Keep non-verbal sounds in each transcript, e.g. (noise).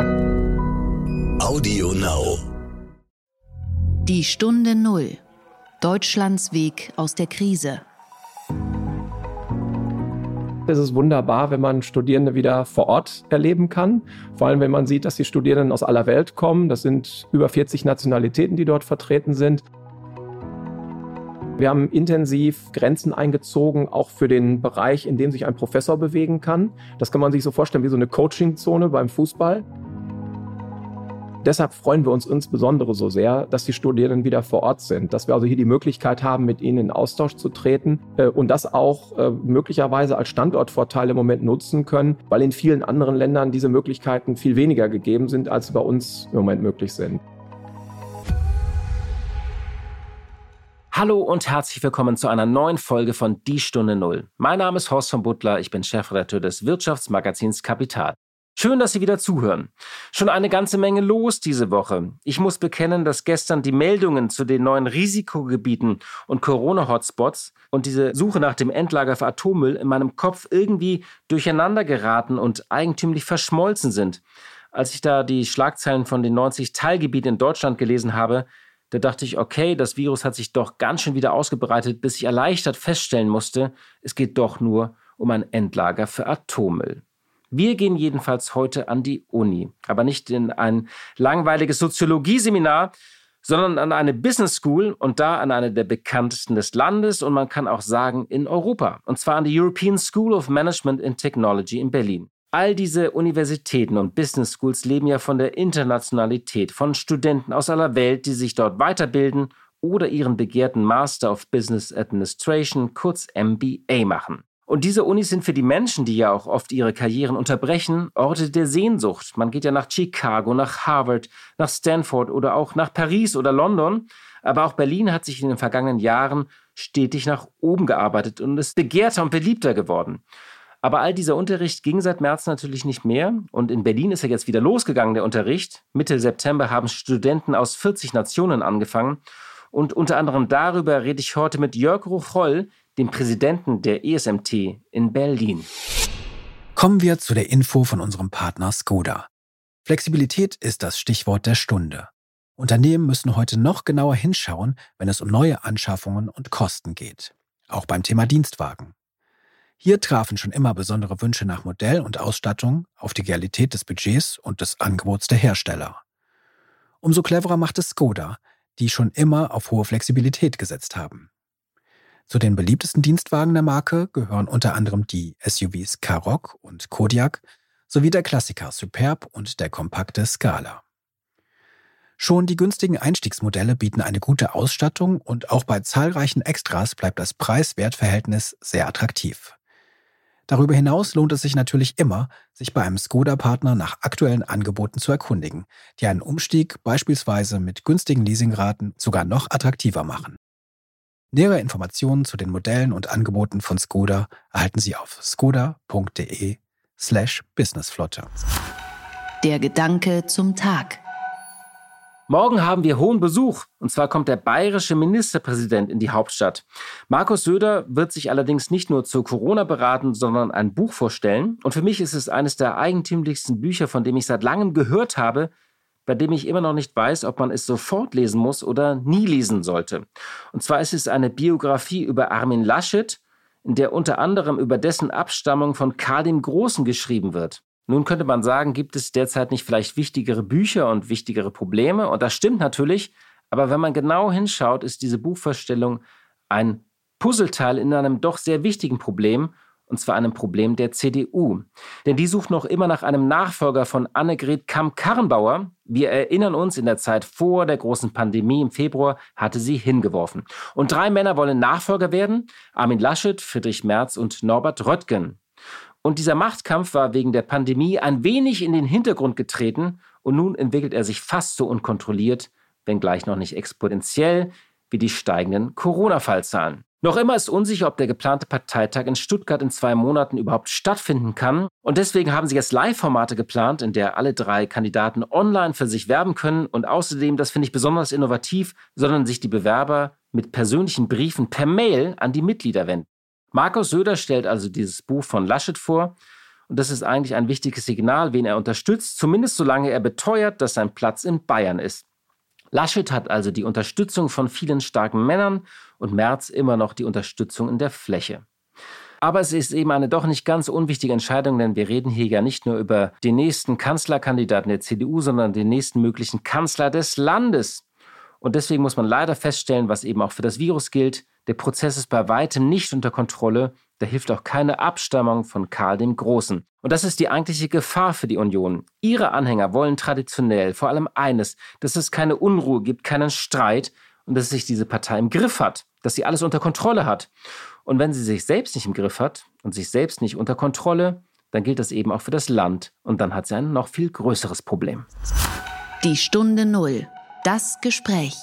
Audio Now. Die Stunde Null. Deutschlands Weg aus der Krise. Es ist wunderbar, wenn man Studierende wieder vor Ort erleben kann. Vor allem, wenn man sieht, dass die Studierenden aus aller Welt kommen. Das sind über 40 Nationalitäten, die dort vertreten sind. Wir haben intensiv Grenzen eingezogen, auch für den Bereich, in dem sich ein Professor bewegen kann. Das kann man sich so vorstellen wie so eine Coaching-Zone beim Fußball. Deshalb freuen wir uns insbesondere so sehr, dass die Studierenden wieder vor Ort sind, dass wir also hier die Möglichkeit haben, mit ihnen in Austausch zu treten äh, und das auch äh, möglicherweise als Standortvorteil im Moment nutzen können, weil in vielen anderen Ländern diese Möglichkeiten viel weniger gegeben sind, als sie bei uns im Moment möglich sind. Hallo und herzlich willkommen zu einer neuen Folge von Die Stunde Null. Mein Name ist Horst von Butler, ich bin Chefredakteur des Wirtschaftsmagazins Kapital. Schön, dass Sie wieder zuhören. Schon eine ganze Menge los diese Woche. Ich muss bekennen, dass gestern die Meldungen zu den neuen Risikogebieten und Corona-Hotspots und diese Suche nach dem Endlager für Atommüll in meinem Kopf irgendwie durcheinander geraten und eigentümlich verschmolzen sind. Als ich da die Schlagzeilen von den 90 Teilgebieten in Deutschland gelesen habe, da dachte ich, okay, das Virus hat sich doch ganz schön wieder ausgebreitet, bis ich erleichtert feststellen musste, es geht doch nur um ein Endlager für Atommüll. Wir gehen jedenfalls heute an die Uni, aber nicht in ein langweiliges Soziologieseminar, sondern an eine Business School und da an eine der bekanntesten des Landes und man kann auch sagen in Europa, und zwar an die European School of Management and Technology in Berlin. All diese Universitäten und Business Schools leben ja von der Internationalität, von Studenten aus aller Welt, die sich dort weiterbilden oder ihren begehrten Master of Business Administration, kurz MBA, machen. Und diese Unis sind für die Menschen, die ja auch oft ihre Karrieren unterbrechen, Orte der Sehnsucht. Man geht ja nach Chicago, nach Harvard, nach Stanford oder auch nach Paris oder London. Aber auch Berlin hat sich in den vergangenen Jahren stetig nach oben gearbeitet und ist begehrter und beliebter geworden. Aber all dieser Unterricht ging seit März natürlich nicht mehr. Und in Berlin ist er jetzt wieder losgegangen, der Unterricht. Mitte September haben Studenten aus 40 Nationen angefangen. Und unter anderem darüber rede ich heute mit Jörg Rucholl, dem Präsidenten der ESMT in Berlin. Kommen wir zu der Info von unserem Partner Skoda. Flexibilität ist das Stichwort der Stunde. Unternehmen müssen heute noch genauer hinschauen, wenn es um neue Anschaffungen und Kosten geht. Auch beim Thema Dienstwagen. Hier trafen schon immer besondere Wünsche nach Modell und Ausstattung auf die Realität des Budgets und des Angebots der Hersteller. Umso cleverer macht es Skoda, die schon immer auf hohe Flexibilität gesetzt haben. Zu den beliebtesten Dienstwagen der Marke gehören unter anderem die SUVs Karoq und Kodiak sowie der Klassiker Superb und der kompakte Scala. Schon die günstigen Einstiegsmodelle bieten eine gute Ausstattung und auch bei zahlreichen Extras bleibt das Preis-Wert-Verhältnis sehr attraktiv. Darüber hinaus lohnt es sich natürlich immer, sich bei einem Skoda-Partner nach aktuellen Angeboten zu erkundigen, die einen Umstieg beispielsweise mit günstigen Leasingraten sogar noch attraktiver machen. Nähere Informationen zu den Modellen und Angeboten von Skoda erhalten Sie auf skoda.de slash businessflotte. Der Gedanke zum Tag. Morgen haben wir hohen Besuch. Und zwar kommt der bayerische Ministerpräsident in die Hauptstadt. Markus Söder wird sich allerdings nicht nur zu Corona beraten, sondern ein Buch vorstellen. Und für mich ist es eines der eigentümlichsten Bücher, von dem ich seit langem gehört habe, bei dem ich immer noch nicht weiß, ob man es sofort lesen muss oder nie lesen sollte. Und zwar ist es eine Biografie über Armin Laschet, in der unter anderem über dessen Abstammung von Karl dem Großen geschrieben wird. Nun könnte man sagen, gibt es derzeit nicht vielleicht wichtigere Bücher und wichtigere Probleme? Und das stimmt natürlich, aber wenn man genau hinschaut, ist diese Buchvorstellung ein Puzzleteil in einem doch sehr wichtigen Problem, und zwar einem Problem der CDU. Denn die sucht noch immer nach einem Nachfolger von Annegret Kamm-Karrenbauer. Wir erinnern uns, in der Zeit vor der großen Pandemie im Februar hatte sie hingeworfen. Und drei Männer wollen Nachfolger werden: Armin Laschet, Friedrich Merz und Norbert Röttgen. Und dieser Machtkampf war wegen der Pandemie ein wenig in den Hintergrund getreten und nun entwickelt er sich fast so unkontrolliert, wenngleich noch nicht exponentiell, wie die steigenden Corona-Fallzahlen. Noch immer ist unsicher, ob der geplante Parteitag in Stuttgart in zwei Monaten überhaupt stattfinden kann. Und deswegen haben sie jetzt Live-Formate geplant, in der alle drei Kandidaten online für sich werben können. Und außerdem, das finde ich besonders innovativ, sondern sich die Bewerber mit persönlichen Briefen per Mail an die Mitglieder wenden. Markus Söder stellt also dieses Buch von Laschet vor. Und das ist eigentlich ein wichtiges Signal, wen er unterstützt, zumindest solange er beteuert, dass sein Platz in Bayern ist. Laschet hat also die Unterstützung von vielen starken Männern und Merz immer noch die Unterstützung in der Fläche. Aber es ist eben eine doch nicht ganz unwichtige Entscheidung, denn wir reden hier ja nicht nur über den nächsten Kanzlerkandidaten der CDU, sondern den nächsten möglichen Kanzler des Landes. Und deswegen muss man leider feststellen, was eben auch für das Virus gilt, der Prozess ist bei weitem nicht unter Kontrolle, da hilft auch keine Abstammung von Karl dem Großen. Und das ist die eigentliche Gefahr für die Union. Ihre Anhänger wollen traditionell vor allem eines, dass es keine Unruhe gibt, keinen Streit und dass sich diese Partei im Griff hat, dass sie alles unter Kontrolle hat. Und wenn sie sich selbst nicht im Griff hat und sich selbst nicht unter Kontrolle, dann gilt das eben auch für das Land. Und dann hat sie ein noch viel größeres Problem. Die Stunde Null. Das Gespräch.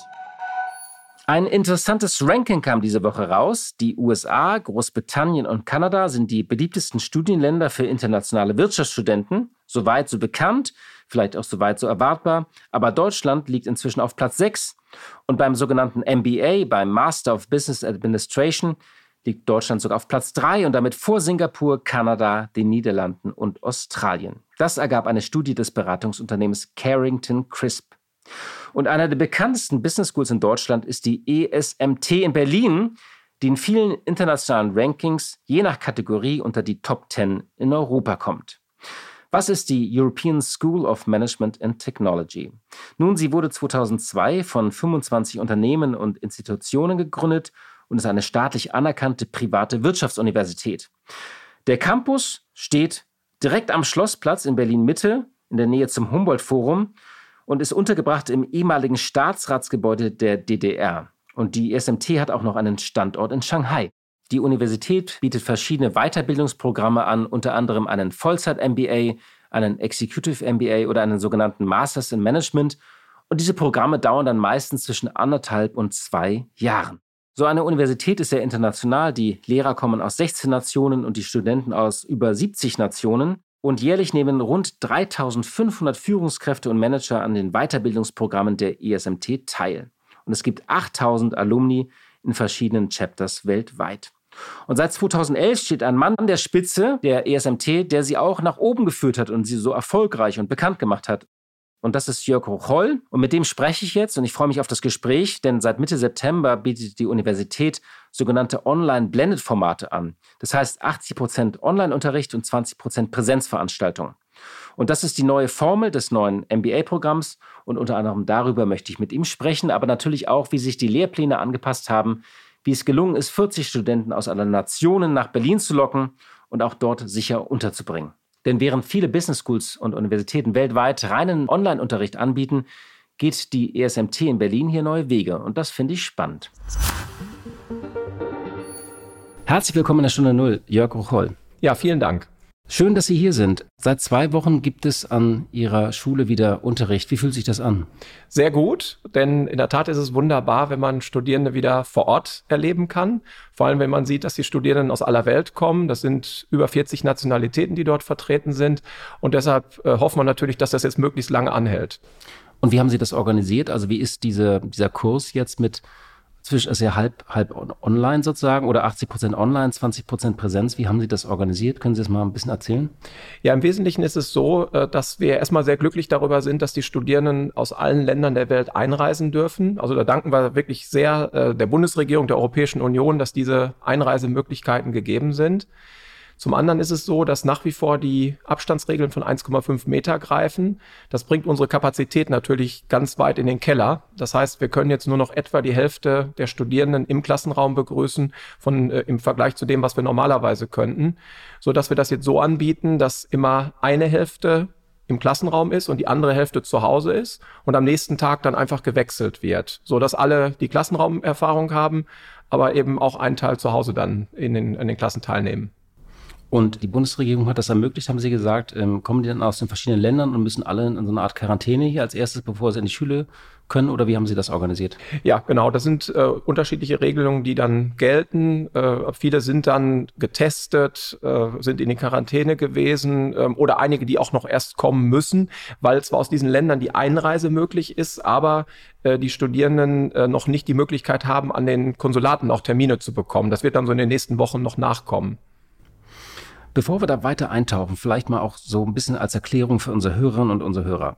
Ein interessantes Ranking kam diese Woche raus. Die USA, Großbritannien und Kanada sind die beliebtesten Studienländer für internationale Wirtschaftsstudenten. Soweit so bekannt, vielleicht auch soweit so erwartbar. Aber Deutschland liegt inzwischen auf Platz 6. Und beim sogenannten MBA, beim Master of Business Administration, liegt Deutschland sogar auf Platz 3 und damit vor Singapur, Kanada, den Niederlanden und Australien. Das ergab eine Studie des Beratungsunternehmens Carrington Crisp. Und einer der bekanntesten Business Schools in Deutschland ist die ESMT in Berlin, die in vielen internationalen Rankings je nach Kategorie unter die Top 10 in Europa kommt. Was ist die European School of Management and Technology? Nun, sie wurde 2002 von 25 Unternehmen und Institutionen gegründet und ist eine staatlich anerkannte private Wirtschaftsuniversität. Der Campus steht direkt am Schlossplatz in Berlin Mitte, in der Nähe zum Humboldt Forum und ist untergebracht im ehemaligen Staatsratsgebäude der DDR. Und die SMT hat auch noch einen Standort in Shanghai. Die Universität bietet verschiedene Weiterbildungsprogramme an, unter anderem einen Vollzeit-MBA, einen Executive MBA oder einen sogenannten Masters in Management. Und diese Programme dauern dann meistens zwischen anderthalb und zwei Jahren. So eine Universität ist sehr international. Die Lehrer kommen aus 16 Nationen und die Studenten aus über 70 Nationen. Und jährlich nehmen rund 3500 Führungskräfte und Manager an den Weiterbildungsprogrammen der ESMT teil. Und es gibt 8000 Alumni in verschiedenen Chapters weltweit. Und seit 2011 steht ein Mann an der Spitze der ESMT, der sie auch nach oben geführt hat und sie so erfolgreich und bekannt gemacht hat. Und das ist Jörg Hochholl. Und mit dem spreche ich jetzt und ich freue mich auf das Gespräch, denn seit Mitte September bietet die Universität sogenannte Online-Blended-Formate an. Das heißt 80 Prozent Online-Unterricht und 20 Prozent Präsenzveranstaltungen. Und das ist die neue Formel des neuen MBA-Programms. Und unter anderem darüber möchte ich mit ihm sprechen, aber natürlich auch, wie sich die Lehrpläne angepasst haben, wie es gelungen ist, 40 Studenten aus aller Nationen nach Berlin zu locken und auch dort sicher unterzubringen. Denn während viele Business Schools und Universitäten weltweit reinen Online-Unterricht anbieten, geht die ESMT in Berlin hier neue Wege. Und das finde ich spannend. Herzlich willkommen in der Stunde Null, Jörg Rucholl. Ja, vielen Dank. Schön, dass Sie hier sind. Seit zwei Wochen gibt es an Ihrer Schule wieder Unterricht. Wie fühlt sich das an? Sehr gut, denn in der Tat ist es wunderbar, wenn man Studierende wieder vor Ort erleben kann. Vor allem, wenn man sieht, dass die Studierenden aus aller Welt kommen. Das sind über 40 Nationalitäten, die dort vertreten sind. Und deshalb äh, hoffen wir natürlich, dass das jetzt möglichst lange anhält. Und wie haben Sie das organisiert? Also wie ist diese, dieser Kurs jetzt mit zwischen, ist ja halb, halb online sozusagen oder 80 Prozent online, 20 Prozent Präsenz. Wie haben Sie das organisiert? Können Sie das mal ein bisschen erzählen? Ja, im Wesentlichen ist es so, äh, dass wir erstmal sehr glücklich darüber sind, dass die Studierenden aus allen Ländern der Welt einreisen dürfen. Also da danken wir wirklich sehr äh, der Bundesregierung, der Europäischen Union, dass diese Einreisemöglichkeiten gegeben sind. Zum anderen ist es so, dass nach wie vor die Abstandsregeln von 1,5 Meter greifen. Das bringt unsere Kapazität natürlich ganz weit in den Keller. Das heißt, wir können jetzt nur noch etwa die Hälfte der Studierenden im Klassenraum begrüßen von, äh, im Vergleich zu dem, was wir normalerweise könnten, so dass wir das jetzt so anbieten, dass immer eine Hälfte im Klassenraum ist und die andere Hälfte zu Hause ist und am nächsten Tag dann einfach gewechselt wird, so dass alle die Klassenraumerfahrung haben, aber eben auch einen Teil zu Hause dann in den, in den Klassen teilnehmen. Und die Bundesregierung hat das ermöglicht, haben Sie gesagt. Ähm, kommen die dann aus den verschiedenen Ländern und müssen alle in so eine Art Quarantäne hier als erstes, bevor sie in die Schule können? Oder wie haben Sie das organisiert? Ja, genau. Das sind äh, unterschiedliche Regelungen, die dann gelten. Äh, viele sind dann getestet, äh, sind in die Quarantäne gewesen ähm, oder einige, die auch noch erst kommen müssen, weil zwar aus diesen Ländern die Einreise möglich ist, aber äh, die Studierenden äh, noch nicht die Möglichkeit haben, an den Konsulaten auch Termine zu bekommen. Das wird dann so in den nächsten Wochen noch nachkommen. Bevor wir da weiter eintauchen, vielleicht mal auch so ein bisschen als Erklärung für unsere Hörerinnen und unsere Hörer.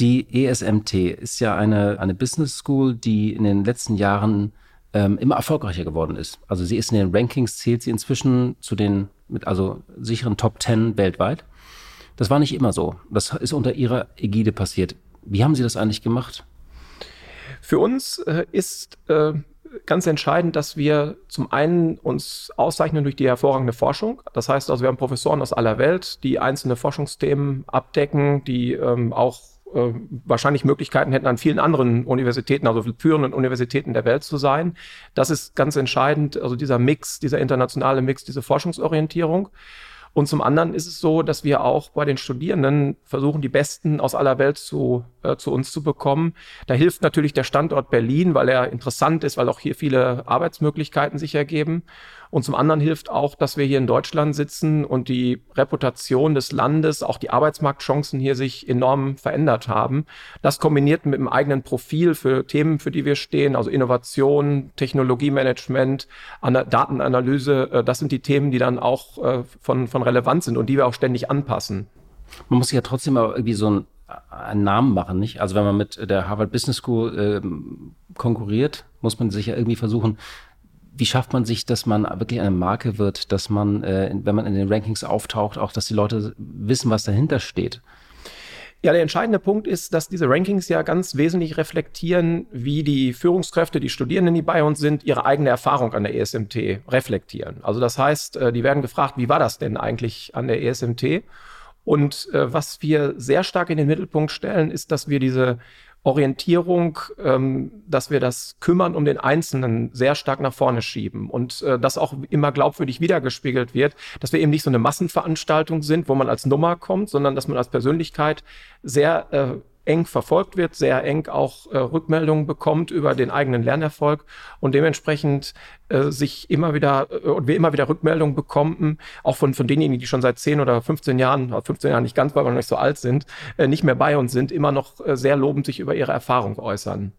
Die ESMT ist ja eine, eine Business School, die in den letzten Jahren ähm, immer erfolgreicher geworden ist. Also sie ist in den Rankings, zählt sie inzwischen zu den mit also sicheren Top Ten weltweit. Das war nicht immer so. Das ist unter ihrer Ägide passiert. Wie haben Sie das eigentlich gemacht? Für uns äh, ist äh, ganz entscheidend, dass wir zum einen uns auszeichnen durch die hervorragende Forschung. Das heißt also, wir haben Professoren aus aller Welt, die einzelne Forschungsthemen abdecken, die ähm, auch äh, wahrscheinlich Möglichkeiten hätten, an vielen anderen Universitäten, also führenden Universitäten der Welt zu sein. Das ist ganz entscheidend, also dieser Mix, dieser internationale Mix, diese Forschungsorientierung. Und zum anderen ist es so, dass wir auch bei den Studierenden versuchen, die Besten aus aller Welt zu, äh, zu uns zu bekommen. Da hilft natürlich der Standort Berlin, weil er interessant ist, weil auch hier viele Arbeitsmöglichkeiten sich ergeben. Und zum anderen hilft auch, dass wir hier in Deutschland sitzen und die Reputation des Landes, auch die Arbeitsmarktchancen hier sich enorm verändert haben. Das kombiniert mit dem eigenen Profil für Themen, für die wir stehen, also Innovation, Technologiemanagement, Datenanalyse, äh, das sind die Themen, die dann auch äh, von, von Relevanz sind und die wir auch ständig anpassen. Man muss sich ja trotzdem aber irgendwie so ein einen Namen machen, nicht? Also wenn man mit der Harvard Business School ähm, konkurriert, muss man sich ja irgendwie versuchen, wie schafft man sich, dass man wirklich eine Marke wird, dass man, äh, wenn man in den Rankings auftaucht, auch, dass die Leute wissen, was dahinter steht? Ja, der entscheidende Punkt ist, dass diese Rankings ja ganz wesentlich reflektieren, wie die Führungskräfte, die Studierenden, die bei uns sind, ihre eigene Erfahrung an der ESMT reflektieren. Also das heißt, äh, die werden gefragt, wie war das denn eigentlich an der ESMT? Und äh, was wir sehr stark in den Mittelpunkt stellen, ist, dass wir diese Orientierung, ähm, dass wir das Kümmern um den Einzelnen sehr stark nach vorne schieben und äh, das auch immer glaubwürdig wiedergespiegelt wird, dass wir eben nicht so eine Massenveranstaltung sind, wo man als Nummer kommt, sondern dass man als Persönlichkeit sehr äh, eng verfolgt wird, sehr eng auch äh, Rückmeldungen bekommt über den eigenen Lernerfolg und dementsprechend äh, sich immer wieder äh, und wir immer wieder Rückmeldungen bekommen, auch von, von denjenigen, die schon seit 10 oder 15 Jahren, 15 Jahren nicht ganz, weil wir noch nicht so alt sind, äh, nicht mehr bei uns sind, immer noch äh, sehr lobend sich über ihre Erfahrung äußern.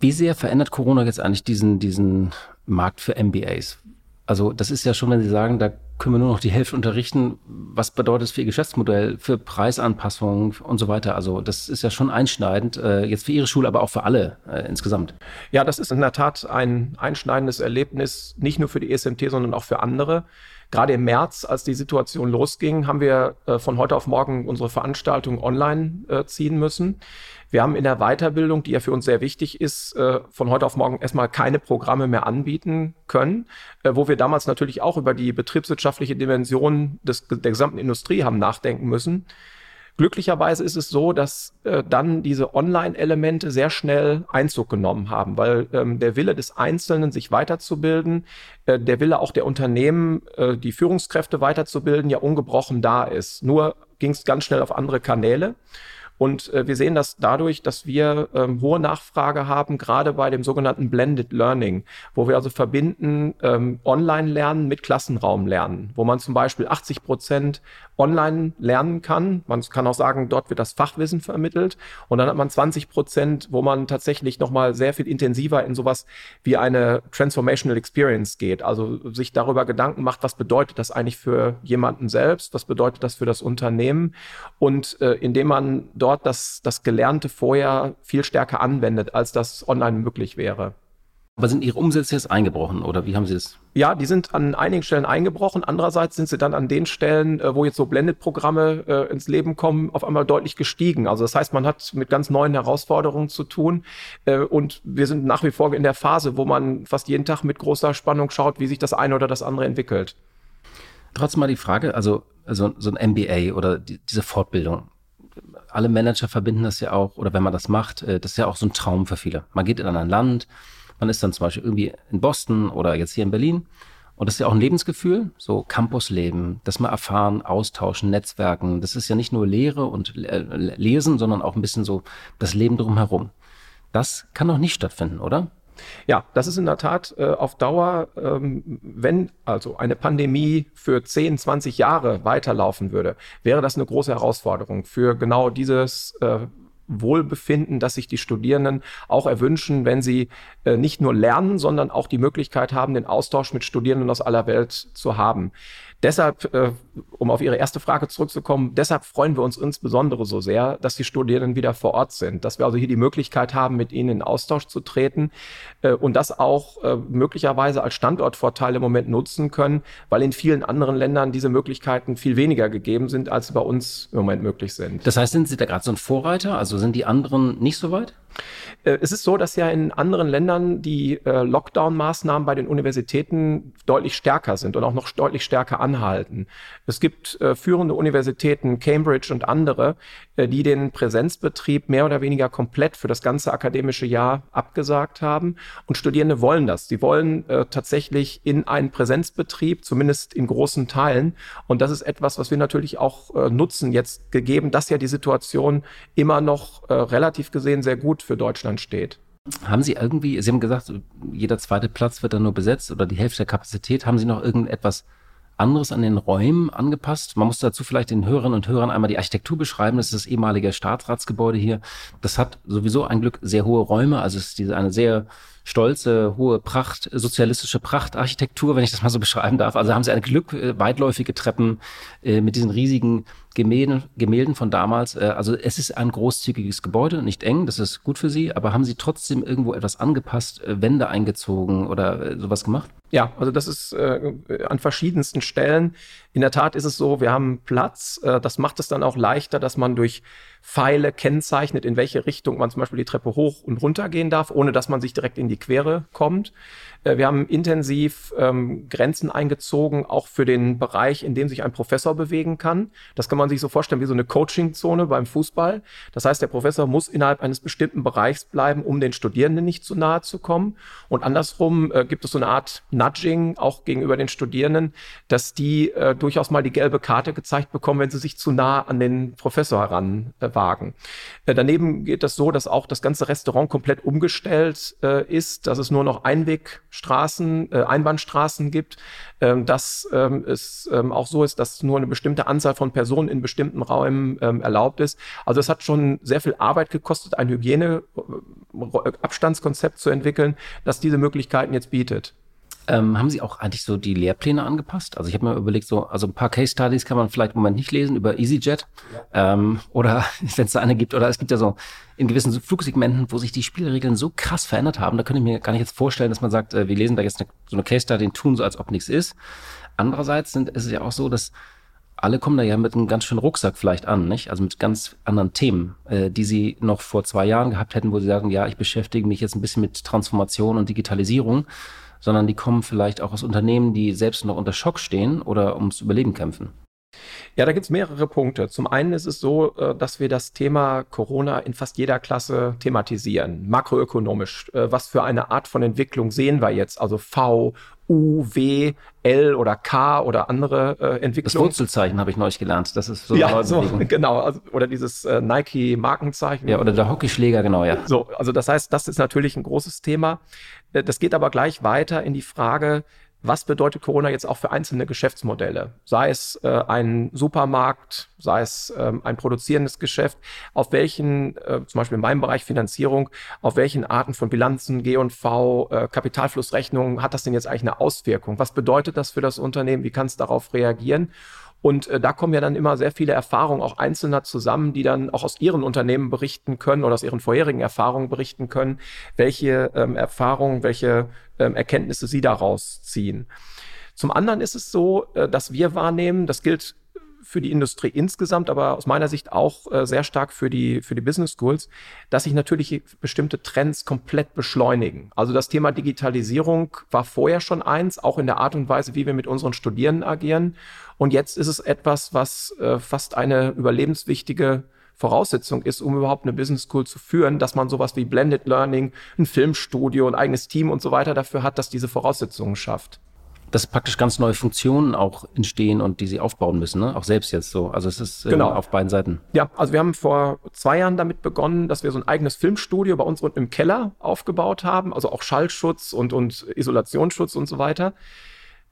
Wie sehr verändert Corona jetzt eigentlich diesen, diesen Markt für MBAs? Also das ist ja schon, wenn Sie sagen, da können wir nur noch die Hälfte unterrichten. Was bedeutet das für Ihr Geschäftsmodell, für Preisanpassungen und so weiter? Also das ist ja schon einschneidend, äh, jetzt für Ihre Schule, aber auch für alle äh, insgesamt. Ja, das ist in der Tat ein einschneidendes Erlebnis, nicht nur für die ESMT, sondern auch für andere. Gerade im März, als die Situation losging, haben wir äh, von heute auf morgen unsere Veranstaltung online äh, ziehen müssen. Wir haben in der Weiterbildung, die ja für uns sehr wichtig ist, äh, von heute auf morgen erstmal keine Programme mehr anbieten können, äh, wo wir damals natürlich auch über die betriebswirtschaftliche Dimension des, der gesamten Industrie haben nachdenken müssen. Glücklicherweise ist es so, dass äh, dann diese Online-Elemente sehr schnell Einzug genommen haben, weil ähm, der Wille des Einzelnen, sich weiterzubilden, äh, der Wille auch der Unternehmen, äh, die Führungskräfte weiterzubilden, ja ungebrochen da ist. Nur ging es ganz schnell auf andere Kanäle. Und äh, wir sehen das dadurch, dass wir ähm, hohe Nachfrage haben, gerade bei dem sogenannten Blended Learning, wo wir also verbinden ähm, Online-Lernen mit Klassenraumlernen, wo man zum Beispiel 80 Prozent online lernen kann. Man kann auch sagen, dort wird das Fachwissen vermittelt. Und dann hat man 20 Prozent, wo man tatsächlich nochmal sehr viel intensiver in sowas wie eine Transformational Experience geht. Also sich darüber Gedanken macht, was bedeutet das eigentlich für jemanden selbst? Was bedeutet das für das Unternehmen? Und äh, indem man dort das, das Gelernte vorher viel stärker anwendet, als das online möglich wäre. Aber sind Ihre Umsätze jetzt eingebrochen oder wie haben Sie das? Ja, die sind an einigen Stellen eingebrochen. Andererseits sind sie dann an den Stellen, äh, wo jetzt so Blended-Programme äh, ins Leben kommen, auf einmal deutlich gestiegen. Also das heißt, man hat mit ganz neuen Herausforderungen zu tun. Äh, und wir sind nach wie vor in der Phase, wo man fast jeden Tag mit großer Spannung schaut, wie sich das eine oder das andere entwickelt. Trotzdem mal die Frage, also, also so ein MBA oder die, diese Fortbildung. Alle Manager verbinden das ja auch, oder wenn man das macht, äh, das ist ja auch so ein Traum für viele. Man geht in ein Land, man ist dann zum Beispiel irgendwie in Boston oder jetzt hier in Berlin. Und das ist ja auch ein Lebensgefühl, so Campusleben, das mal erfahren, austauschen, Netzwerken. Das ist ja nicht nur Lehre und äh, Lesen, sondern auch ein bisschen so das Leben drumherum. Das kann doch nicht stattfinden, oder? Ja, das ist in der Tat äh, auf Dauer, ähm, wenn also eine Pandemie für 10, 20 Jahre weiterlaufen würde, wäre das eine große Herausforderung für genau dieses äh, Wohlbefinden, dass sich die Studierenden auch erwünschen, wenn sie äh, nicht nur lernen, sondern auch die Möglichkeit haben, den Austausch mit Studierenden aus aller Welt zu haben. Deshalb, äh, um auf Ihre erste Frage zurückzukommen, deshalb freuen wir uns insbesondere so sehr, dass die Studierenden wieder vor Ort sind, dass wir also hier die Möglichkeit haben, mit ihnen in Austausch zu treten äh, und das auch äh, möglicherweise als Standortvorteil im Moment nutzen können, weil in vielen anderen Ländern diese Möglichkeiten viel weniger gegeben sind, als bei uns im Moment möglich sind. Das heißt, sind Sie da gerade so ein Vorreiter? Also sind die anderen nicht so weit? Äh, es ist so, dass ja in anderen Ländern die äh, Lockdown-Maßnahmen bei den Universitäten deutlich stärker sind und auch noch deutlich stärker anhalten. Es gibt äh, führende Universitäten, Cambridge und andere, die den Präsenzbetrieb mehr oder weniger komplett für das ganze akademische Jahr abgesagt haben. Und Studierende wollen das. Sie wollen äh, tatsächlich in einen Präsenzbetrieb, zumindest in großen Teilen. Und das ist etwas, was wir natürlich auch äh, nutzen, jetzt gegeben, dass ja die Situation immer noch relativ gesehen sehr gut für Deutschland steht. Haben Sie irgendwie, Sie haben gesagt, jeder zweite Platz wird dann nur besetzt oder die Hälfte der Kapazität. Haben Sie noch irgendetwas anderes an den Räumen angepasst? Man muss dazu vielleicht den Hörerinnen und Hörern einmal die Architektur beschreiben. Das ist das ehemalige Staatsratsgebäude hier. Das hat sowieso ein Glück sehr hohe Räume. Also es ist diese, eine sehr stolze, hohe Pracht, sozialistische Prachtarchitektur, wenn ich das mal so beschreiben darf. Also haben sie ein Glück, äh, weitläufige Treppen äh, mit diesen riesigen Gemälden, Gemälden von damals. Äh, also es ist ein großzügiges Gebäude, nicht eng, das ist gut für sie, aber haben sie trotzdem irgendwo etwas angepasst, äh, Wände eingezogen oder äh, sowas gemacht? Ja, also das ist an verschiedensten Stellen. In der Tat ist es so, wir haben Platz. Äh, das macht es dann auch leichter, dass man durch Pfeile kennzeichnet, in welche Richtung man zum Beispiel die Treppe hoch und runter gehen darf, ohne dass man sich direkt in die Quere kommt. Äh, wir haben intensiv ähm, Grenzen eingezogen, auch für den Bereich, in dem sich ein Professor bewegen kann. Das kann man sich so vorstellen wie so eine Coaching-Zone beim Fußball. Das heißt, der Professor muss innerhalb eines bestimmten Bereichs bleiben, um den Studierenden nicht zu nahe zu kommen. Und andersrum äh, gibt es so eine Art Nudging auch gegenüber den Studierenden, dass die äh, durchaus mal die gelbe Karte gezeigt bekommen, wenn sie sich zu nah an den Professor heranwagen. Äh, daneben geht das so, dass auch das ganze Restaurant komplett umgestellt äh, ist, dass es nur noch Einweg Straßen, äh, Einbahnstraßen gibt, ähm, dass ähm, es ähm, auch so ist, dass nur eine bestimmte Anzahl von Personen in bestimmten Räumen ähm, erlaubt ist. Also es hat schon sehr viel Arbeit gekostet, ein Hygieneabstandskonzept zu entwickeln, das diese Möglichkeiten jetzt bietet. Ähm, haben Sie auch eigentlich so die Lehrpläne angepasst? Also ich habe mir überlegt, so also ein paar Case Studies kann man vielleicht im Moment nicht lesen über EasyJet ja. ähm, oder (laughs) wenn es da eine gibt oder es gibt ja so in gewissen Flugsegmenten, wo sich die Spielregeln so krass verändert haben, da könnte ich mir gar nicht jetzt vorstellen, dass man sagt, äh, wir lesen da jetzt eine, so eine Case Study und tun so, als ob nichts ist. Andererseits sind, ist es ja auch so, dass alle kommen da ja mit einem ganz schönen Rucksack vielleicht an, nicht? Also mit ganz anderen Themen, äh, die sie noch vor zwei Jahren gehabt hätten, wo sie sagen, ja, ich beschäftige mich jetzt ein bisschen mit Transformation und Digitalisierung sondern die kommen vielleicht auch aus Unternehmen, die selbst noch unter Schock stehen oder ums Überleben kämpfen. Ja, da gibt es mehrere Punkte. Zum einen ist es so, äh, dass wir das Thema Corona in fast jeder Klasse thematisieren, makroökonomisch. Äh, was für eine Art von Entwicklung sehen wir jetzt? Also V, U, W, L oder K oder andere äh, Entwicklungen. Das Wurzelzeichen habe ich neulich gelernt. Das ist so ja, so, (laughs) genau. Also, oder dieses äh, Nike-Markenzeichen. Ja, oder der Hockeyschläger, genau, ja. So, also das heißt, das ist natürlich ein großes Thema. Äh, das geht aber gleich weiter in die Frage, was bedeutet Corona jetzt auch für einzelne Geschäftsmodelle? Sei es äh, ein Supermarkt, sei es ähm, ein produzierendes Geschäft, auf welchen, äh, zum Beispiel in meinem Bereich Finanzierung, auf welchen Arten von Bilanzen, G&V, äh, Kapitalflussrechnungen hat das denn jetzt eigentlich eine Auswirkung? Was bedeutet das für das Unternehmen? Wie kann es darauf reagieren? Und äh, da kommen ja dann immer sehr viele Erfahrungen auch Einzelner zusammen, die dann auch aus ihren Unternehmen berichten können oder aus ihren vorherigen Erfahrungen berichten können, welche ähm, Erfahrungen, welche ähm, Erkenntnisse sie daraus ziehen. Zum anderen ist es so, äh, dass wir wahrnehmen, das gilt für die Industrie insgesamt, aber aus meiner Sicht auch äh, sehr stark für die, für die Business Schools, dass sich natürlich bestimmte Trends komplett beschleunigen. Also das Thema Digitalisierung war vorher schon eins, auch in der Art und Weise, wie wir mit unseren Studierenden agieren. Und jetzt ist es etwas, was äh, fast eine überlebenswichtige Voraussetzung ist, um überhaupt eine Business School zu führen, dass man sowas wie Blended Learning, ein Filmstudio, ein eigenes Team und so weiter dafür hat, dass diese Voraussetzungen schafft dass praktisch ganz neue Funktionen auch entstehen und die sie aufbauen müssen, ne? auch selbst jetzt so. Also es ist äh, genau. auf beiden Seiten. Ja, also wir haben vor zwei Jahren damit begonnen, dass wir so ein eigenes Filmstudio bei uns unten im Keller aufgebaut haben, also auch Schallschutz und, und Isolationsschutz und so weiter.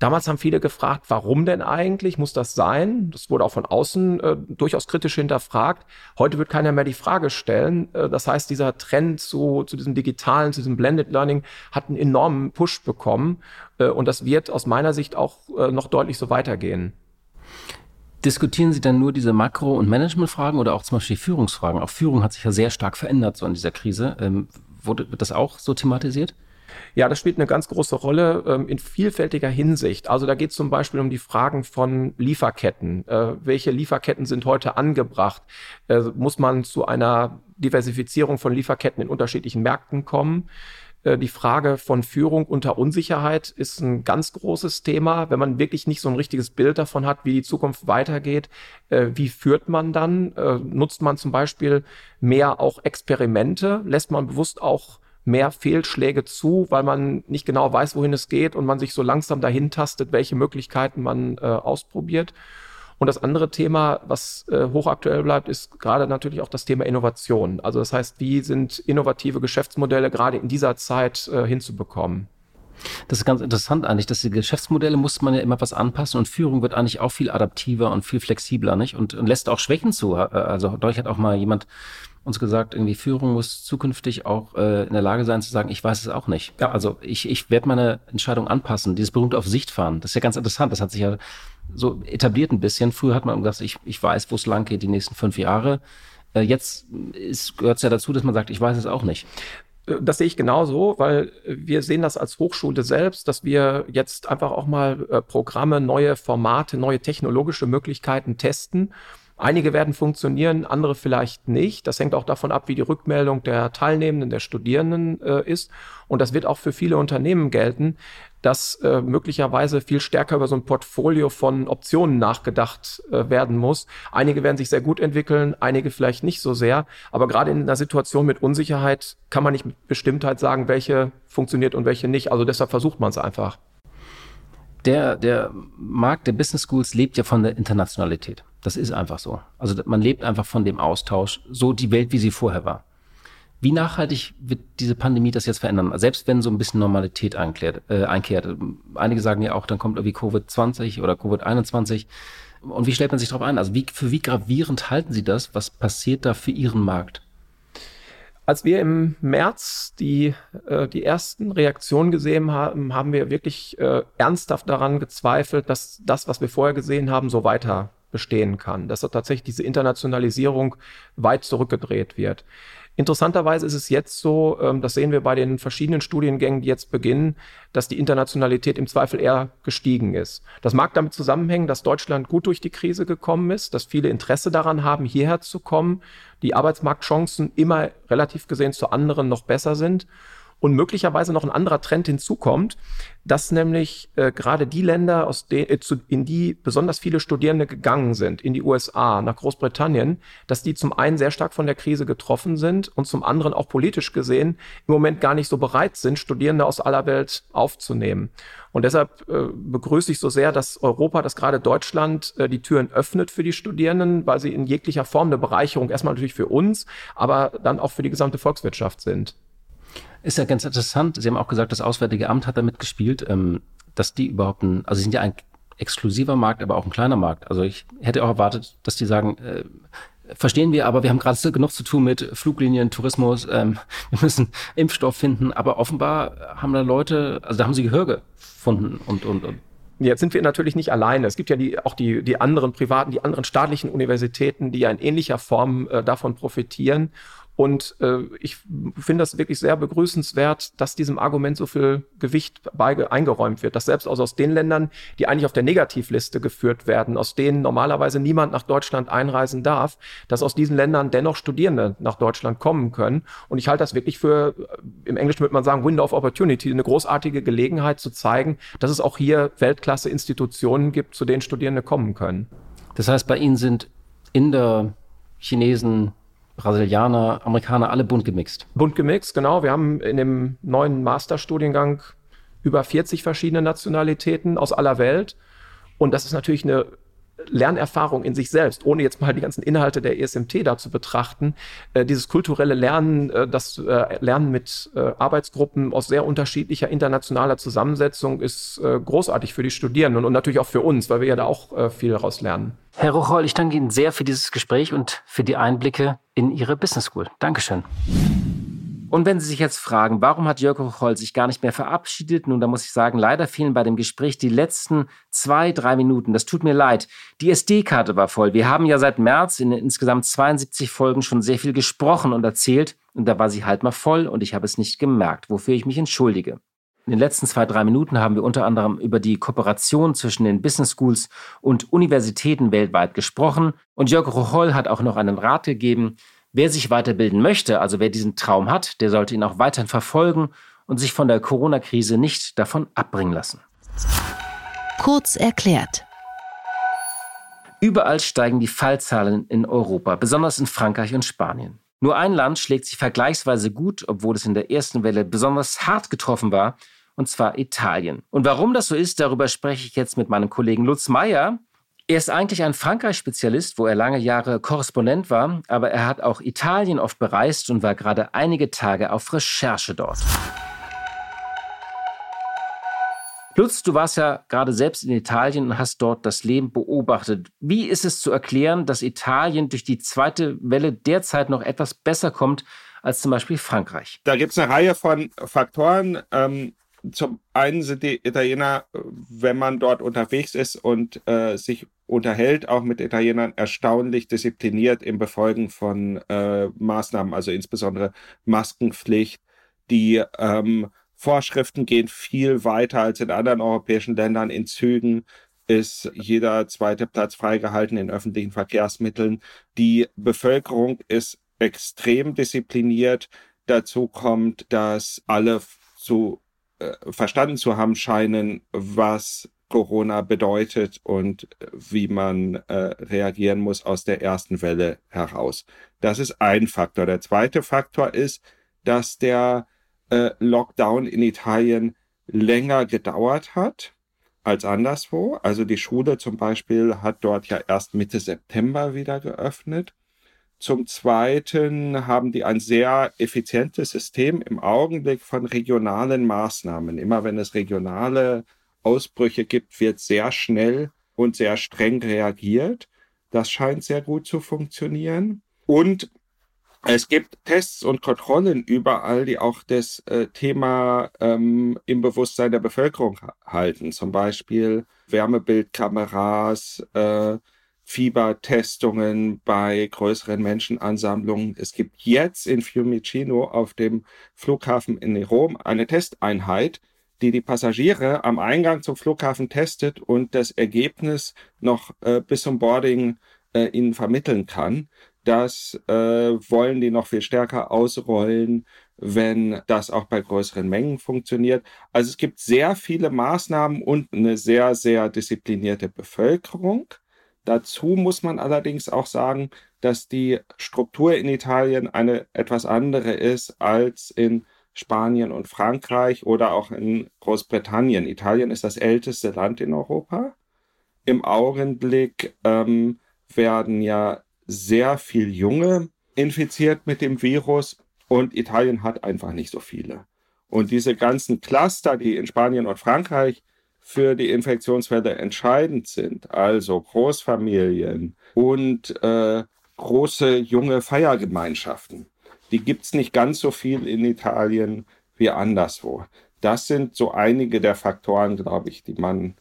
Damals haben viele gefragt, warum denn eigentlich? Muss das sein? Das wurde auch von außen äh, durchaus kritisch hinterfragt. Heute wird keiner mehr die Frage stellen. Äh, das heißt, dieser Trend zu, zu diesem digitalen, zu diesem Blended Learning hat einen enormen Push bekommen. Äh, und das wird aus meiner Sicht auch äh, noch deutlich so weitergehen. Diskutieren Sie dann nur diese Makro- und Managementfragen oder auch zum Beispiel Führungsfragen? Auch Führung hat sich ja sehr stark verändert so in dieser Krise. Ähm, wurde, wird das auch so thematisiert? Ja, das spielt eine ganz große Rolle ähm, in vielfältiger Hinsicht. Also da geht es zum Beispiel um die Fragen von Lieferketten. Äh, welche Lieferketten sind heute angebracht? Äh, muss man zu einer Diversifizierung von Lieferketten in unterschiedlichen Märkten kommen? Äh, die Frage von Führung unter Unsicherheit ist ein ganz großes Thema. Wenn man wirklich nicht so ein richtiges Bild davon hat, wie die Zukunft weitergeht, äh, wie führt man dann? Äh, nutzt man zum Beispiel mehr auch Experimente? Lässt man bewusst auch mehr Fehlschläge zu, weil man nicht genau weiß, wohin es geht und man sich so langsam dahin tastet, welche Möglichkeiten man äh, ausprobiert. Und das andere Thema, was äh, hochaktuell bleibt, ist gerade natürlich auch das Thema Innovation. Also das heißt, wie sind innovative Geschäftsmodelle gerade in dieser Zeit äh, hinzubekommen? Das ist ganz interessant eigentlich, dass die Geschäftsmodelle muss man ja immer was anpassen und Führung wird eigentlich auch viel adaptiver und viel flexibler, nicht? Und, und lässt auch Schwächen zu. Äh, also dadurch hat auch mal jemand uns gesagt, irgendwie Führung muss zukünftig auch äh, in der Lage sein zu sagen, ich weiß es auch nicht. Ja. Also ich, ich werde meine Entscheidung anpassen. Dieses berühmte auf Sicht fahren, das ist ja ganz interessant. Das hat sich ja so etabliert ein bisschen. Früher hat man gesagt, ich, ich weiß, wo es lang geht die nächsten fünf Jahre. Äh, jetzt gehört es ja dazu, dass man sagt, ich weiß es auch nicht. Äh, das sehe ich genauso, weil wir sehen das als Hochschule selbst, dass wir jetzt einfach auch mal äh, Programme, neue Formate, neue technologische Möglichkeiten testen Einige werden funktionieren, andere vielleicht nicht. Das hängt auch davon ab, wie die Rückmeldung der Teilnehmenden, der Studierenden äh, ist. Und das wird auch für viele Unternehmen gelten, dass äh, möglicherweise viel stärker über so ein Portfolio von Optionen nachgedacht äh, werden muss. Einige werden sich sehr gut entwickeln, einige vielleicht nicht so sehr. Aber gerade in einer Situation mit Unsicherheit kann man nicht mit Bestimmtheit sagen, welche funktioniert und welche nicht. Also deshalb versucht man es einfach. Der, der Markt der Business Schools lebt ja von der Internationalität. Das ist einfach so. Also man lebt einfach von dem Austausch, so die Welt, wie sie vorher war. Wie nachhaltig wird diese Pandemie das jetzt verändern? Selbst wenn so ein bisschen Normalität einkehrt. Äh, einkehrt. Einige sagen ja auch, dann kommt irgendwie Covid-20 oder Covid-21. Und wie stellt man sich darauf ein? Also wie, für wie gravierend halten Sie das? Was passiert da für Ihren Markt? Als wir im März die, äh, die ersten Reaktionen gesehen haben, haben wir wirklich äh, ernsthaft daran gezweifelt, dass das, was wir vorher gesehen haben, so weiter bestehen kann, dass tatsächlich diese Internationalisierung weit zurückgedreht wird. Interessanterweise ist es jetzt so, ähm, das sehen wir bei den verschiedenen Studiengängen, die jetzt beginnen, dass die Internationalität im Zweifel eher gestiegen ist. Das mag damit zusammenhängen, dass Deutschland gut durch die Krise gekommen ist, dass viele Interesse daran haben, hierher zu kommen, die Arbeitsmarktchancen immer relativ gesehen zu anderen noch besser sind und möglicherweise noch ein anderer Trend hinzukommt, dass nämlich äh, gerade die Länder, aus de, äh, zu, in die besonders viele Studierende gegangen sind, in die USA, nach Großbritannien, dass die zum einen sehr stark von der Krise getroffen sind und zum anderen auch politisch gesehen im Moment gar nicht so bereit sind, Studierende aus aller Welt aufzunehmen. Und deshalb äh, begrüße ich so sehr, dass Europa, dass gerade Deutschland äh, die Türen öffnet für die Studierenden, weil sie in jeglicher Form eine Bereicherung erstmal natürlich für uns, aber dann auch für die gesamte Volkswirtschaft sind. Ist ja ganz interessant. Sie haben auch gesagt, das Auswärtige Amt hat damit gespielt, ähm, dass die überhaupt ein, also sie sind ja ein exklusiver Markt, aber auch ein kleiner Markt. Also ich hätte auch erwartet, dass die sagen, äh, verstehen wir, aber wir haben gerade genug zu tun mit Fluglinien, Tourismus, ähm, (laughs) wir müssen Impfstoff finden, aber offenbar haben da Leute, also da haben sie Gehör gefunden und, und, und Jetzt sind wir natürlich nicht alleine. Es gibt ja die, auch die, die anderen privaten, die anderen staatlichen Universitäten, die ja in ähnlicher Form äh, davon profitieren. Und äh, ich finde das wirklich sehr begrüßenswert, dass diesem Argument so viel Gewicht bei, eingeräumt wird, dass selbst aus den Ländern, die eigentlich auf der Negativliste geführt werden, aus denen normalerweise niemand nach Deutschland einreisen darf, dass aus diesen Ländern dennoch Studierende nach Deutschland kommen können. Und ich halte das wirklich für, äh, im Englischen würde man sagen, Window of Opportunity, eine großartige Gelegenheit zu zeigen, dass es auch hier Weltklasse-Institutionen gibt, zu denen Studierende kommen können. Das heißt, bei Ihnen sind Inder, Chinesen, Brasilianer, Amerikaner, alle bunt gemixt. Bunt gemixt, genau. Wir haben in dem neuen Masterstudiengang über 40 verschiedene Nationalitäten aus aller Welt. Und das ist natürlich eine Lernerfahrung in sich selbst, ohne jetzt mal die ganzen Inhalte der ESMT da zu betrachten, äh, dieses kulturelle Lernen, äh, das äh, Lernen mit äh, Arbeitsgruppen aus sehr unterschiedlicher internationaler Zusammensetzung ist äh, großartig für die Studierenden und, natürlich auch für uns, weil wir ja da auch äh, viel daraus lernen. Herr Rocholl, ich danke Ihnen sehr für dieses Gespräch und für die Einblicke in Ihre Business School. Dankeschön. Und wenn Sie sich jetzt fragen, warum hat Jörg Hochholz sich gar nicht mehr verabschiedet? Nun, da muss ich sagen, leider fehlen bei dem Gespräch die letzten zwei, drei Minuten. Das tut mir leid. Die SD-Karte war voll. Wir haben ja seit März in insgesamt 72 Folgen schon sehr viel gesprochen und erzählt. Und da war sie halt mal voll und ich habe es nicht gemerkt, wofür ich mich entschuldige. In den letzten zwei, drei Minuten haben wir unter anderem über die Kooperation zwischen den Business Schools und Universitäten weltweit gesprochen. Und Jörg Rocholl hat auch noch einen Rat gegeben, Wer sich weiterbilden möchte, also wer diesen Traum hat, der sollte ihn auch weiterhin verfolgen und sich von der Corona-Krise nicht davon abbringen lassen. Kurz erklärt. Überall steigen die Fallzahlen in Europa, besonders in Frankreich und Spanien. Nur ein Land schlägt sich vergleichsweise gut, obwohl es in der ersten Welle besonders hart getroffen war, und zwar Italien. Und warum das so ist, darüber spreche ich jetzt mit meinem Kollegen Lutz Meyer. Er ist eigentlich ein Frankreich-Spezialist, wo er lange Jahre Korrespondent war, aber er hat auch Italien oft bereist und war gerade einige Tage auf Recherche dort. Lutz, du warst ja gerade selbst in Italien und hast dort das Leben beobachtet. Wie ist es zu erklären, dass Italien durch die zweite Welle derzeit noch etwas besser kommt als zum Beispiel Frankreich? Da gibt es eine Reihe von Faktoren. Ähm, zum einen sind die Italiener, wenn man dort unterwegs ist und äh, sich unterhält, auch mit Italienern, erstaunlich diszipliniert im Befolgen von äh, Maßnahmen, also insbesondere Maskenpflicht. Die ähm, Vorschriften gehen viel weiter als in anderen europäischen Ländern. In Zügen ist jeder zweite Platz freigehalten in öffentlichen Verkehrsmitteln. Die Bevölkerung ist extrem diszipliniert. Dazu kommt, dass alle zu äh, verstanden zu haben scheinen, was Corona bedeutet und wie man äh, reagieren muss aus der ersten Welle heraus. Das ist ein Faktor. Der zweite Faktor ist, dass der äh, Lockdown in Italien länger gedauert hat als anderswo. Also die Schule zum Beispiel hat dort ja erst Mitte September wieder geöffnet. Zum Zweiten haben die ein sehr effizientes System im Augenblick von regionalen Maßnahmen. Immer wenn es regionale Ausbrüche gibt, wird sehr schnell und sehr streng reagiert. Das scheint sehr gut zu funktionieren. Und es gibt Tests und Kontrollen überall, die auch das äh, Thema ähm, im Bewusstsein der Bevölkerung halten. Zum Beispiel Wärmebildkameras, äh, Fiebertestungen bei größeren Menschenansammlungen. Es gibt jetzt in Fiumicino auf dem Flughafen in Rom eine Testeinheit, die die Passagiere am Eingang zum Flughafen testet und das Ergebnis noch äh, bis zum Boarding äh, ihnen vermitteln kann. Das äh, wollen die noch viel stärker ausrollen, wenn das auch bei größeren Mengen funktioniert. Also es gibt sehr viele Maßnahmen und eine sehr, sehr disziplinierte Bevölkerung. Dazu muss man allerdings auch sagen, dass die Struktur in Italien eine etwas andere ist als in Spanien und Frankreich oder auch in Großbritannien. Italien ist das älteste Land in Europa. Im Augenblick ähm, werden ja sehr viel Junge infiziert mit dem Virus und Italien hat einfach nicht so viele. Und diese ganzen Cluster, die in Spanien und Frankreich für die Infektionsfälle entscheidend sind, also Großfamilien und äh, große junge Feiergemeinschaften, die gibt es nicht ganz so viel in Italien wie anderswo. Das sind so einige der Faktoren, glaube ich, die man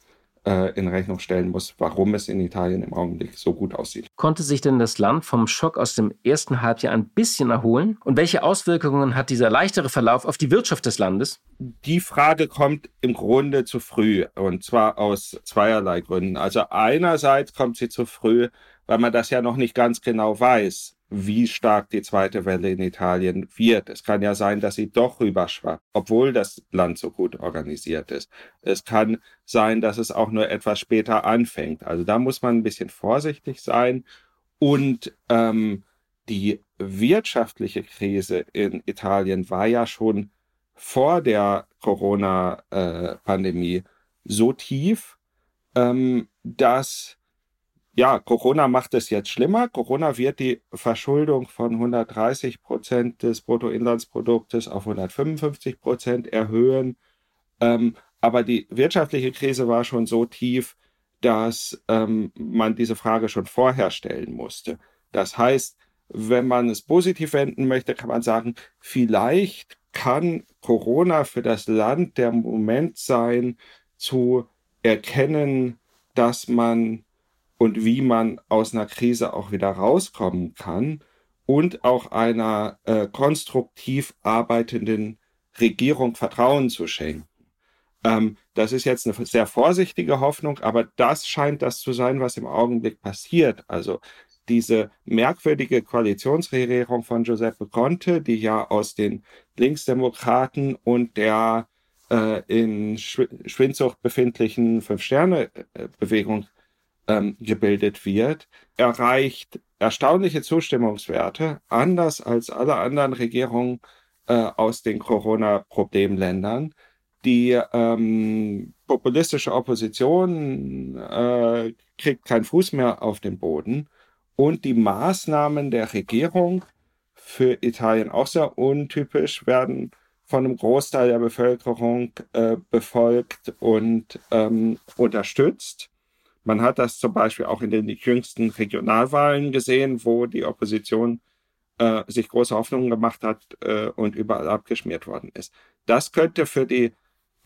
äh, in Rechnung stellen muss, warum es in Italien im Augenblick so gut aussieht. Konnte sich denn das Land vom Schock aus dem ersten Halbjahr ein bisschen erholen? Und welche Auswirkungen hat dieser leichtere Verlauf auf die Wirtschaft des Landes? Die Frage kommt im Grunde zu früh und zwar aus zweierlei Gründen. Also einerseits kommt sie zu früh, weil man das ja noch nicht ganz genau weiß wie stark die zweite Welle in Italien wird. Es kann ja sein, dass sie doch rüberschwappt, obwohl das Land so gut organisiert ist. Es kann sein, dass es auch nur etwas später anfängt. Also da muss man ein bisschen vorsichtig sein. Und ähm, die wirtschaftliche Krise in Italien war ja schon vor der Corona-Pandemie so tief, ähm, dass ja, Corona macht es jetzt schlimmer. Corona wird die Verschuldung von 130 Prozent des Bruttoinlandsproduktes auf 155 Prozent erhöhen. Ähm, aber die wirtschaftliche Krise war schon so tief, dass ähm, man diese Frage schon vorher stellen musste. Das heißt, wenn man es positiv wenden möchte, kann man sagen, vielleicht kann Corona für das Land der Moment sein, zu erkennen, dass man und wie man aus einer Krise auch wieder rauskommen kann und auch einer äh, konstruktiv arbeitenden Regierung Vertrauen zu schenken. Ähm, das ist jetzt eine sehr vorsichtige Hoffnung, aber das scheint das zu sein, was im Augenblick passiert. Also diese merkwürdige Koalitionsregierung von Giuseppe Conte, die ja aus den Linksdemokraten und der äh, in Schwindsucht befindlichen Fünf-Sterne-Bewegung ähm, gebildet wird, erreicht erstaunliche Zustimmungswerte, anders als alle anderen Regierungen äh, aus den Corona-Problemländern. Die ähm, populistische Opposition äh, kriegt keinen Fuß mehr auf den Boden und die Maßnahmen der Regierung für Italien auch sehr untypisch werden von einem Großteil der Bevölkerung äh, befolgt und ähm, unterstützt. Man hat das zum Beispiel auch in den jüngsten Regionalwahlen gesehen, wo die Opposition äh, sich große Hoffnungen gemacht hat äh, und überall abgeschmiert worden ist. Das könnte für die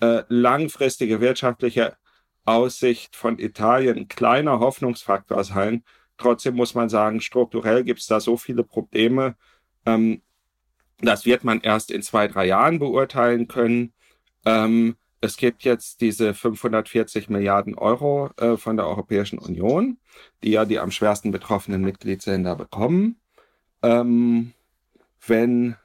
äh, langfristige wirtschaftliche Aussicht von Italien ein kleiner Hoffnungsfaktor sein. Trotzdem muss man sagen, strukturell gibt es da so viele Probleme. Ähm, das wird man erst in zwei, drei Jahren beurteilen können. Ähm, es gibt jetzt diese 540 Milliarden Euro äh, von der Europäischen Union, die ja die am schwersten betroffenen Mitgliedsländer bekommen. Ähm, wenn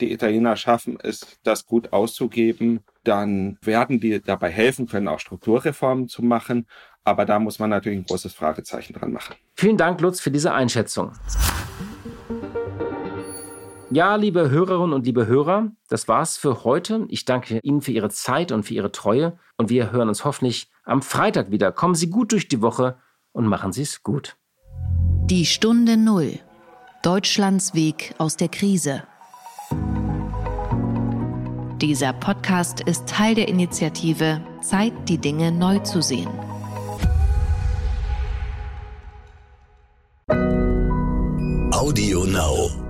die Italiener schaffen es, das gut auszugeben, dann werden die dabei helfen können, auch Strukturreformen zu machen. Aber da muss man natürlich ein großes Fragezeichen dran machen. Vielen Dank, Lutz, für diese Einschätzung. Ja, liebe Hörerinnen und liebe Hörer, das war's für heute. Ich danke Ihnen für Ihre Zeit und für Ihre Treue und wir hören uns hoffentlich am Freitag wieder. Kommen Sie gut durch die Woche und machen Sie es gut. Die Stunde Null. Deutschlands Weg aus der Krise. Dieser Podcast ist Teil der Initiative Zeit, die Dinge neu zu sehen. Audio Now.